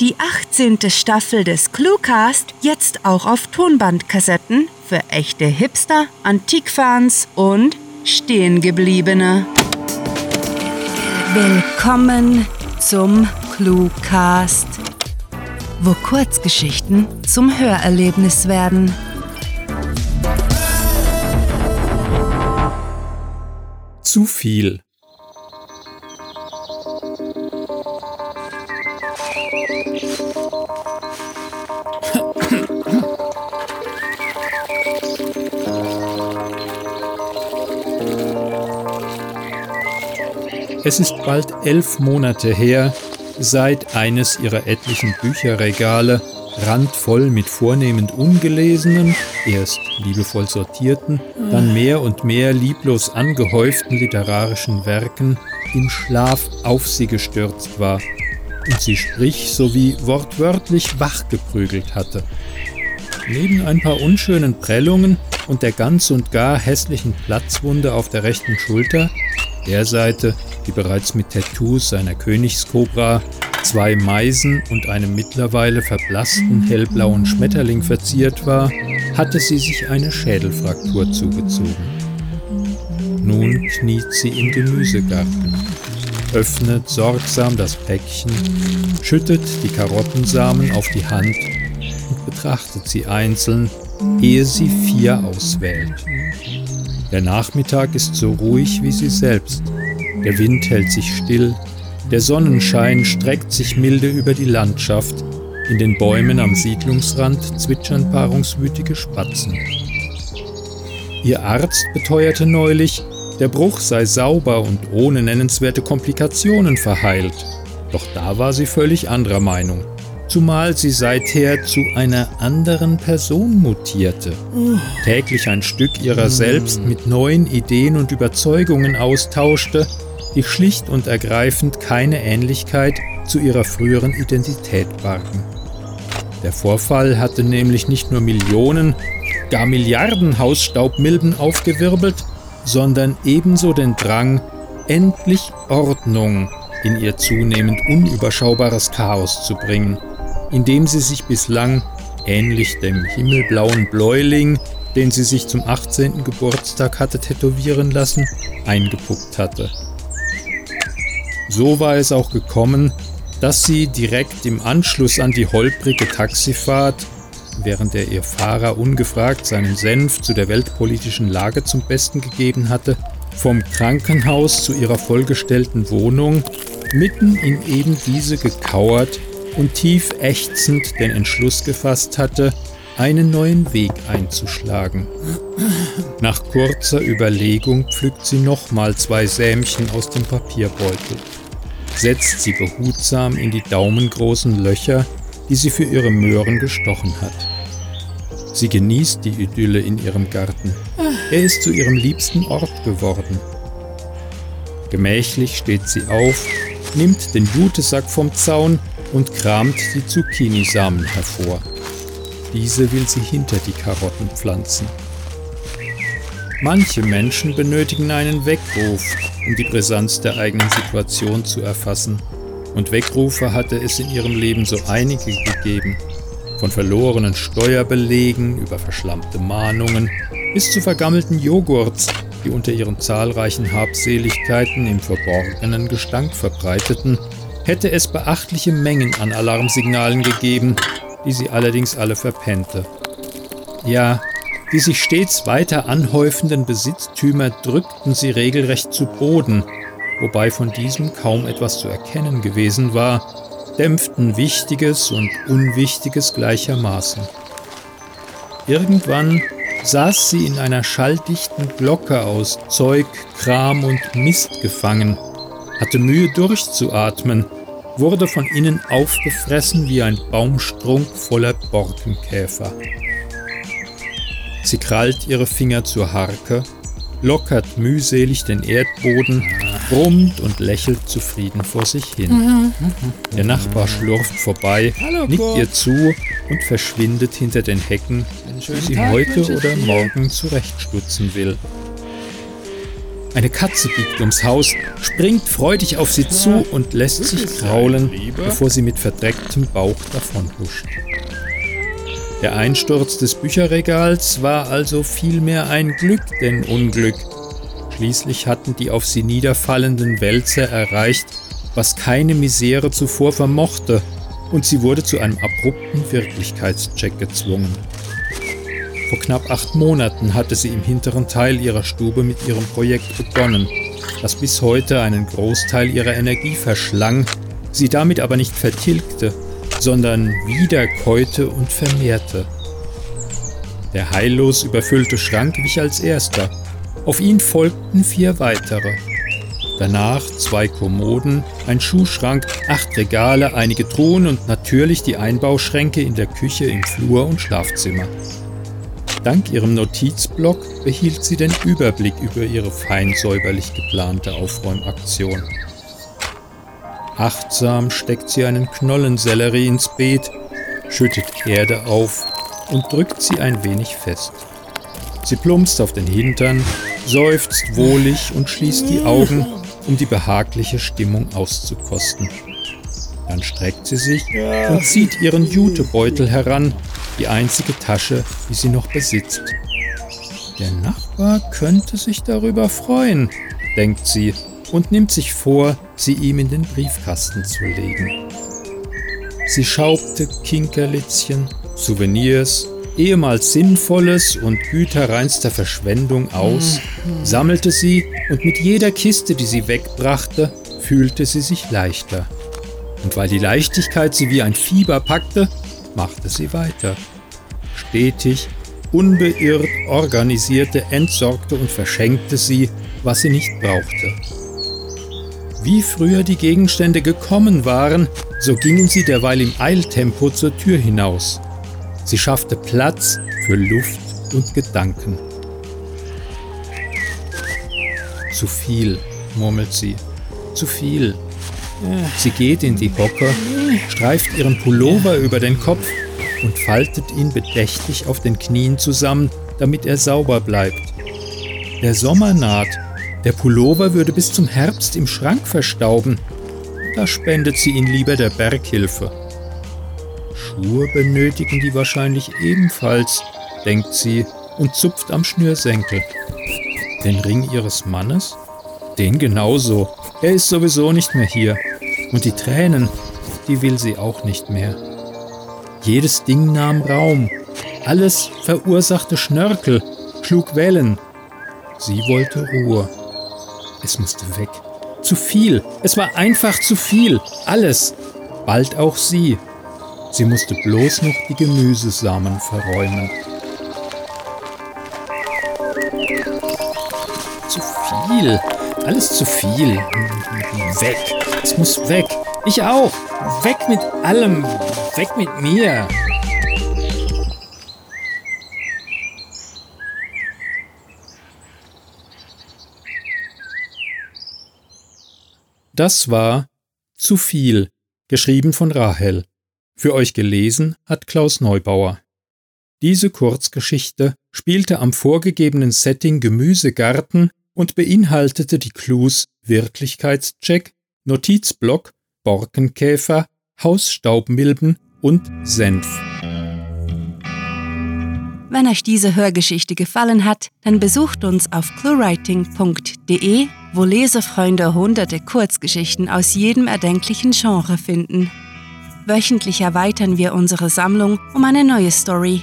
Die 18. Staffel des Cluecast jetzt auch auf Tonbandkassetten für echte Hipster, Antikfans und Stehengebliebene. Willkommen zum Cluecast, wo Kurzgeschichten zum Hörerlebnis werden. Zu viel. Es ist bald elf Monate her, seit eines ihrer etlichen Bücherregale, randvoll mit vornehmend ungelesenen, erst liebevoll sortierten, dann mehr und mehr lieblos angehäuften literarischen Werken, im Schlaf auf sie gestürzt war und sie sprich sowie wortwörtlich wachgeprügelt hatte. Neben ein paar unschönen Prellungen und der ganz und gar hässlichen Platzwunde auf der rechten Schulter, der Seite, die bereits mit Tattoos seiner Königskobra, zwei Meisen und einem mittlerweile verblassten hellblauen Schmetterling verziert war, hatte sie sich eine Schädelfraktur zugezogen. Nun kniet sie im Gemüsegarten, öffnet sorgsam das Päckchen, schüttet die Karottensamen auf die Hand und betrachtet sie einzeln, ehe sie vier auswählt. Der Nachmittag ist so ruhig wie sie selbst. Der Wind hält sich still, der Sonnenschein streckt sich milde über die Landschaft, in den Bäumen am Siedlungsrand zwitschern paarungswütige Spatzen. Ihr Arzt beteuerte neulich, der Bruch sei sauber und ohne nennenswerte Komplikationen verheilt. Doch da war sie völlig anderer Meinung. Zumal sie seither zu einer anderen Person mutierte, täglich ein Stück ihrer selbst mit neuen Ideen und Überzeugungen austauschte, die schlicht und ergreifend keine Ähnlichkeit zu ihrer früheren Identität bargen. Der Vorfall hatte nämlich nicht nur Millionen, gar Milliarden Hausstaubmilben aufgewirbelt, sondern ebenso den Drang, endlich Ordnung in ihr zunehmend unüberschaubares Chaos zu bringen indem sie sich bislang, ähnlich dem himmelblauen Bläuling, den sie sich zum 18. Geburtstag hatte tätowieren lassen, eingepuckt hatte. So war es auch gekommen, dass sie direkt im Anschluss an die holprige Taxifahrt, während er ihr Fahrer ungefragt seinen Senf zu der weltpolitischen Lage zum Besten gegeben hatte, vom Krankenhaus zu ihrer vollgestellten Wohnung mitten in eben diese gekauert und tief ächzend den Entschluss gefasst hatte, einen neuen Weg einzuschlagen. Nach kurzer Überlegung pflückt sie nochmal zwei Sämchen aus dem Papierbeutel, setzt sie behutsam in die daumengroßen Löcher, die sie für ihre Möhren gestochen hat. Sie genießt die Idylle in ihrem Garten. Er ist zu ihrem liebsten Ort geworden. Gemächlich steht sie auf, nimmt den Jutesack vom Zaun und kramt die Zucchinisamen hervor. Diese will sie hinter die Karotten pflanzen. Manche Menschen benötigen einen Weckruf, um die Brisanz der eigenen Situation zu erfassen. Und Weckrufe hatte es in ihrem Leben so einige gegeben. Von verlorenen Steuerbelegen über verschlammte Mahnungen bis zu vergammelten Joghurts, die unter ihren zahlreichen Habseligkeiten im verborgenen Gestank verbreiteten hätte es beachtliche Mengen an Alarmsignalen gegeben, die sie allerdings alle verpennte. Ja, die sich stets weiter anhäufenden Besitztümer drückten sie regelrecht zu Boden, wobei von diesem kaum etwas zu erkennen gewesen war, dämpften Wichtiges und Unwichtiges gleichermaßen. Irgendwann saß sie in einer schalldichten Glocke aus Zeug, Kram und Mist gefangen, hatte Mühe durchzuatmen, wurde von innen aufgefressen wie ein Baumstrunk voller Borkenkäfer. Sie krallt ihre Finger zur Harke, lockert mühselig den Erdboden, brummt und lächelt zufrieden vor sich hin. Der Nachbar schlurft vorbei, nickt ihr zu und verschwindet hinter den Hecken, die sie heute oder morgen zurechtstutzen will. Eine Katze biegt ums Haus, springt freudig auf sie zu und lässt sich kraulen, bevor sie mit verdrecktem Bauch davonhuscht. Der Einsturz des Bücherregals war also vielmehr ein Glück denn Unglück. Schließlich hatten die auf sie niederfallenden Wälzer erreicht, was keine Misere zuvor vermochte, und sie wurde zu einem abrupten Wirklichkeitscheck gezwungen. Vor knapp acht Monaten hatte sie im hinteren Teil ihrer Stube mit ihrem Projekt begonnen, das bis heute einen Großteil ihrer Energie verschlang, sie damit aber nicht vertilgte, sondern wiederkäute und vermehrte. Der heillos überfüllte Schrank wich als erster. Auf ihn folgten vier weitere. Danach zwei Kommoden, ein Schuhschrank, acht Regale, einige Truhen und natürlich die Einbauschränke in der Küche, im Flur und Schlafzimmer. Dank ihrem Notizblock behielt sie den Überblick über ihre fein säuberlich geplante Aufräumaktion. Achtsam steckt sie einen Knollensellerie ins Beet, schüttet Erde auf und drückt sie ein wenig fest. Sie plumpst auf den Hintern, seufzt wohlig und schließt die Augen, um die behagliche Stimmung auszukosten. Dann streckt sie sich und zieht ihren Jutebeutel heran, die einzige Tasche, die sie noch besitzt. Der Nachbar könnte sich darüber freuen, denkt sie und nimmt sich vor, sie ihm in den Briefkasten zu legen. Sie schaubte Kinkerlitzchen, Souvenirs, ehemals Sinnvolles und güterreinster Verschwendung aus, sammelte sie und mit jeder Kiste, die sie wegbrachte, fühlte sie sich leichter. Und weil die Leichtigkeit sie wie ein Fieber packte, machte sie weiter. Stetig, unbeirrt organisierte, entsorgte und verschenkte sie, was sie nicht brauchte. Wie früher die Gegenstände gekommen waren, so gingen sie derweil im Eiltempo zur Tür hinaus. Sie schaffte Platz für Luft und Gedanken. Zu viel, murmelt sie. Zu viel. Sie geht in die Hocke, streift ihren Pullover über den Kopf und faltet ihn bedächtig auf den Knien zusammen, damit er sauber bleibt. Der Sommer naht, der Pullover würde bis zum Herbst im Schrank verstauben. Da spendet sie ihn lieber der Berghilfe. Schuhe benötigen die wahrscheinlich ebenfalls, denkt sie und zupft am Schnürsenkel. Den Ring ihres Mannes? Den genauso. Er ist sowieso nicht mehr hier. Und die Tränen, die will sie auch nicht mehr. Jedes Ding nahm Raum. Alles verursachte Schnörkel, schlug Wellen. Sie wollte Ruhe. Es musste weg. Zu viel. Es war einfach zu viel. Alles. Bald auch sie. Sie musste bloß noch die Gemüsesamen verräumen. Zu viel. Alles zu viel. Weg. Es muss weg. Ich auch. Weg mit allem. Weg mit mir. Das war Zu viel, geschrieben von Rahel. Für euch gelesen hat Klaus Neubauer. Diese Kurzgeschichte spielte am vorgegebenen Setting Gemüsegarten und beinhaltete die Clues Wirklichkeitscheck, Notizblock, Borkenkäfer, Hausstaubmilben und Senf. Wenn euch diese Hörgeschichte gefallen hat, dann besucht uns auf cluewriting.de, wo Lesefreunde hunderte Kurzgeschichten aus jedem erdenklichen Genre finden. Wöchentlich erweitern wir unsere Sammlung um eine neue Story,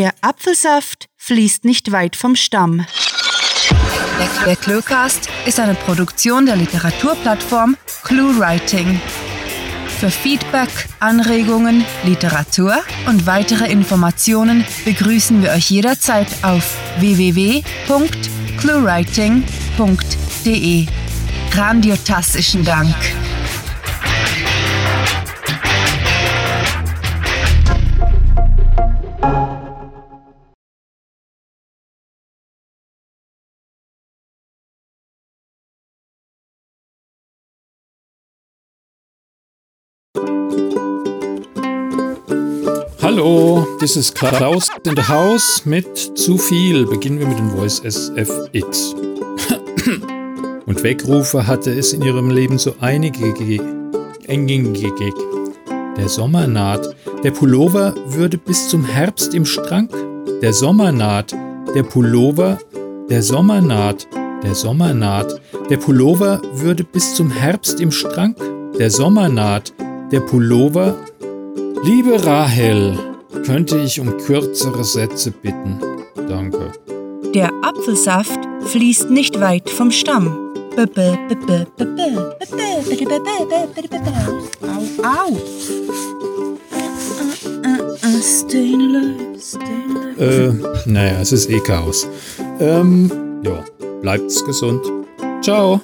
Der Apfelsaft fließt nicht weit vom Stamm. Der Cluecast ist eine Produktion der Literaturplattform ClueWriting. Für Feedback, Anregungen, Literatur und weitere Informationen begrüßen wir euch jederzeit auf www.cluewriting.de. Grandiotastischen Dank. Hallo, this is Klaus in the House mit zu viel. Beginnen wir mit dem Voice SFX. Und Wegrufe hatte es in ihrem Leben so einige gegeben. Der Sommer naht. Der Pullover würde bis zum Herbst im Strang. Der Sommer naht. Der Pullover. Der Sommer naht. Der Sommer naht. Der Pullover würde bis zum Herbst im Strang. Der Sommer naht. Der Pullover. Liebe Rahel, könnte ich um kürzere Sätze bitten? Danke. Der Apfelsaft fließt nicht weit vom Stamm. Au, au. Äh, naja, es ist eh Chaos. Ähm, ja, bleibt's gesund. Ciao.